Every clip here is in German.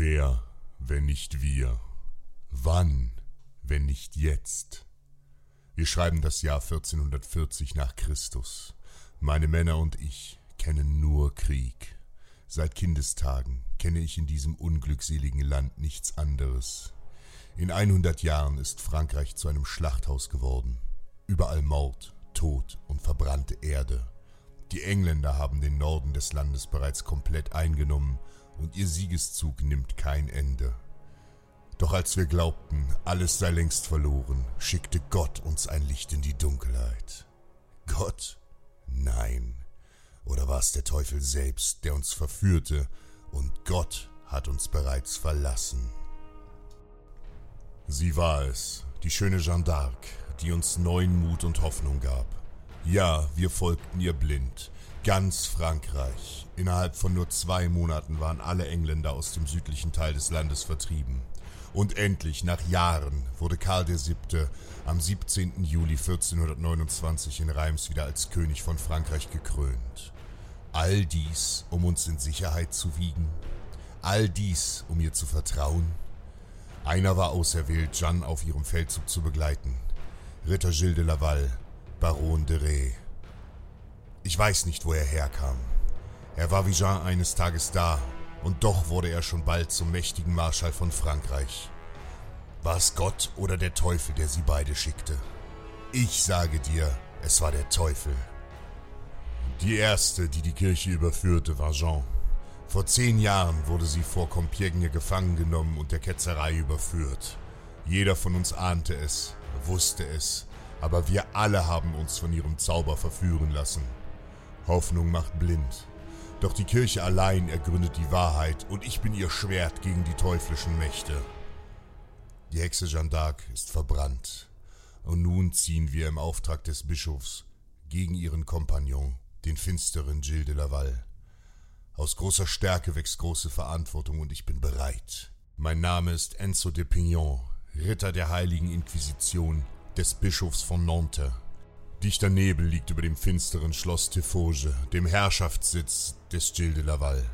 Wer, wenn nicht wir? Wann, wenn nicht jetzt? Wir schreiben das Jahr 1440 nach Christus. Meine Männer und ich kennen nur Krieg. Seit Kindestagen kenne ich in diesem unglückseligen Land nichts anderes. In 100 Jahren ist Frankreich zu einem Schlachthaus geworden. Überall Mord, Tod und verbrannte Erde. Die Engländer haben den Norden des Landes bereits komplett eingenommen und ihr Siegeszug nimmt kein Ende. Doch als wir glaubten, alles sei längst verloren, schickte Gott uns ein Licht in die Dunkelheit. Gott? Nein. Oder war es der Teufel selbst, der uns verführte, und Gott hat uns bereits verlassen? Sie war es, die schöne Jeanne d'Arc, die uns neuen Mut und Hoffnung gab. Ja, wir folgten ihr blind, ganz Frankreich. Innerhalb von nur zwei Monaten waren alle Engländer aus dem südlichen Teil des Landes vertrieben. Und endlich, nach Jahren, wurde Karl VII. am 17. Juli 1429 in Reims wieder als König von Frankreich gekrönt. All dies, um uns in Sicherheit zu wiegen? All dies, um ihr zu vertrauen? Einer war auserwählt, Jeanne auf ihrem Feldzug zu begleiten. Ritter Gilles de Laval, Baron de Ré. Ich weiß nicht, wo er herkam. Er war wie Jean eines Tages da, und doch wurde er schon bald zum mächtigen Marschall von Frankreich. War es Gott oder der Teufel, der sie beide schickte? Ich sage dir, es war der Teufel. Die erste, die die Kirche überführte, war Jean. Vor zehn Jahren wurde sie vor Compiègne gefangen genommen und der Ketzerei überführt. Jeder von uns ahnte es, wusste es, aber wir alle haben uns von ihrem Zauber verführen lassen. Hoffnung macht blind. Doch die Kirche allein ergründet die Wahrheit und ich bin ihr Schwert gegen die teuflischen Mächte. Die Hexe Jeanne d'Arc ist verbrannt. Und nun ziehen wir im Auftrag des Bischofs gegen ihren Kompagnon, den finsteren Gilles de Laval. Aus großer Stärke wächst große Verantwortung und ich bin bereit. Mein Name ist Enzo de Pignon, Ritter der Heiligen Inquisition des Bischofs von Nantes. Dichter Nebel liegt über dem finsteren Schloss Tiffauge, dem Herrschaftssitz des Gilles de Laval.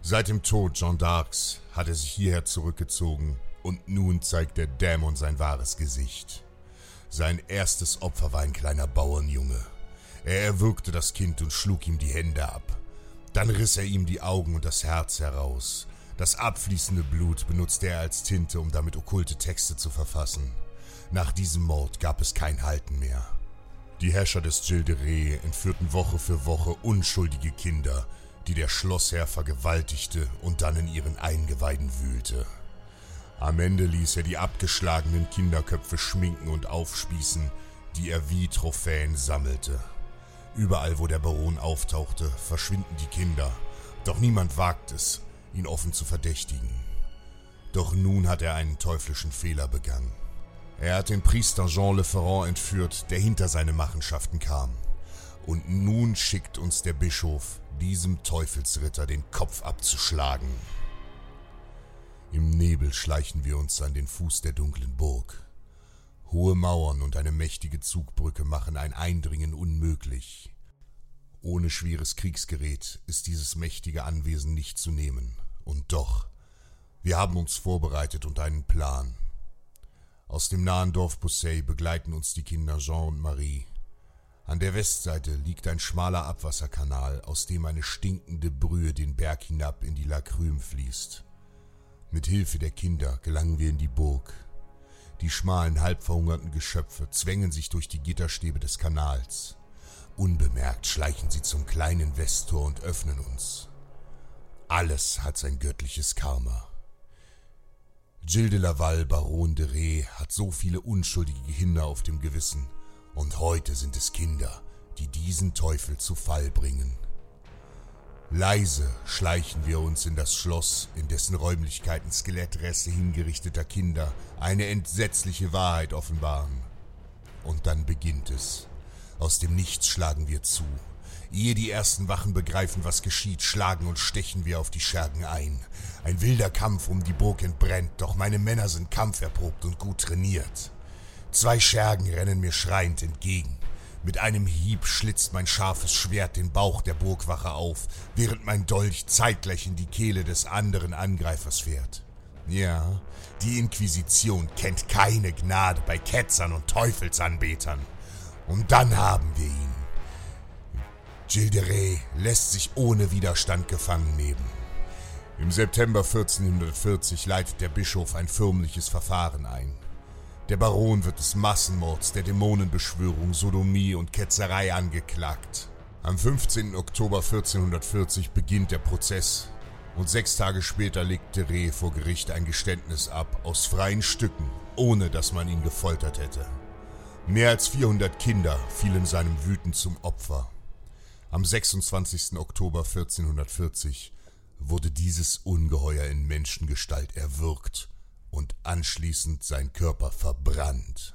Seit dem Tod Jeanne d'Arcs hat er sich hierher zurückgezogen und nun zeigt der Dämon sein wahres Gesicht. Sein erstes Opfer war ein kleiner Bauernjunge. Er erwürgte das Kind und schlug ihm die Hände ab. Dann riss er ihm die Augen und das Herz heraus. Das abfließende Blut benutzte er als Tinte, um damit okkulte Texte zu verfassen. Nach diesem Mord gab es kein Halten mehr. Die Herrscher des Gilles de Ré entführten Woche für Woche unschuldige Kinder, die der Schlossherr vergewaltigte und dann in ihren Eingeweiden wühlte. Am Ende ließ er die abgeschlagenen Kinderköpfe schminken und aufspießen, die er wie Trophäen sammelte. Überall, wo der Baron auftauchte, verschwinden die Kinder. Doch niemand wagt es, ihn offen zu verdächtigen. Doch nun hat er einen teuflischen Fehler begangen. Er hat den Priester Jean Le entführt, der hinter seine Machenschaften kam. Und nun schickt uns der Bischof, diesem Teufelsritter den Kopf abzuschlagen. Im Nebel schleichen wir uns an den Fuß der dunklen Burg. Hohe Mauern und eine mächtige Zugbrücke machen ein Eindringen unmöglich. Ohne schweres Kriegsgerät ist dieses mächtige Anwesen nicht zu nehmen. Und doch, wir haben uns vorbereitet und einen Plan. Aus dem nahen Dorf Poussey begleiten uns die Kinder Jean und Marie. An der Westseite liegt ein schmaler Abwasserkanal, aus dem eine stinkende Brühe den Berg hinab in die Lacrüme fließt. Mit Hilfe der Kinder gelangen wir in die Burg. Die schmalen, halbverhungerten Geschöpfe zwängen sich durch die Gitterstäbe des Kanals. Unbemerkt schleichen sie zum kleinen Westtor und öffnen uns. Alles hat sein göttliches Karma. Gilles de Laval, Baron de Ré, hat so viele unschuldige Kinder auf dem Gewissen, und heute sind es Kinder, die diesen Teufel zu Fall bringen. Leise schleichen wir uns in das Schloss, in dessen Räumlichkeiten Skelettreste hingerichteter Kinder eine entsetzliche Wahrheit offenbaren. Und dann beginnt es. Aus dem Nichts schlagen wir zu. Ehe die ersten Wachen begreifen, was geschieht, schlagen und stechen wir auf die Schergen ein. Ein wilder Kampf um die Burg entbrennt, doch meine Männer sind kampferprobt und gut trainiert. Zwei Schergen rennen mir schreiend entgegen. Mit einem Hieb schlitzt mein scharfes Schwert den Bauch der Burgwache auf, während mein Dolch zeitgleich in die Kehle des anderen Angreifers fährt. Ja, die Inquisition kennt keine Gnade bei Ketzern und Teufelsanbetern. Und dann haben wir. Gilles de Rais lässt sich ohne Widerstand gefangen nehmen. Im September 1440 leitet der Bischof ein förmliches Verfahren ein. Der Baron wird des Massenmords, der Dämonenbeschwörung, Sodomie und Ketzerei angeklagt. Am 15. Oktober 1440 beginnt der Prozess und sechs Tage später legt Reh vor Gericht ein Geständnis ab, aus freien Stücken, ohne dass man ihn gefoltert hätte. Mehr als 400 Kinder fielen seinem Wüten zum Opfer. Am 26. Oktober 1440 wurde dieses Ungeheuer in Menschengestalt erwürgt und anschließend sein Körper verbrannt.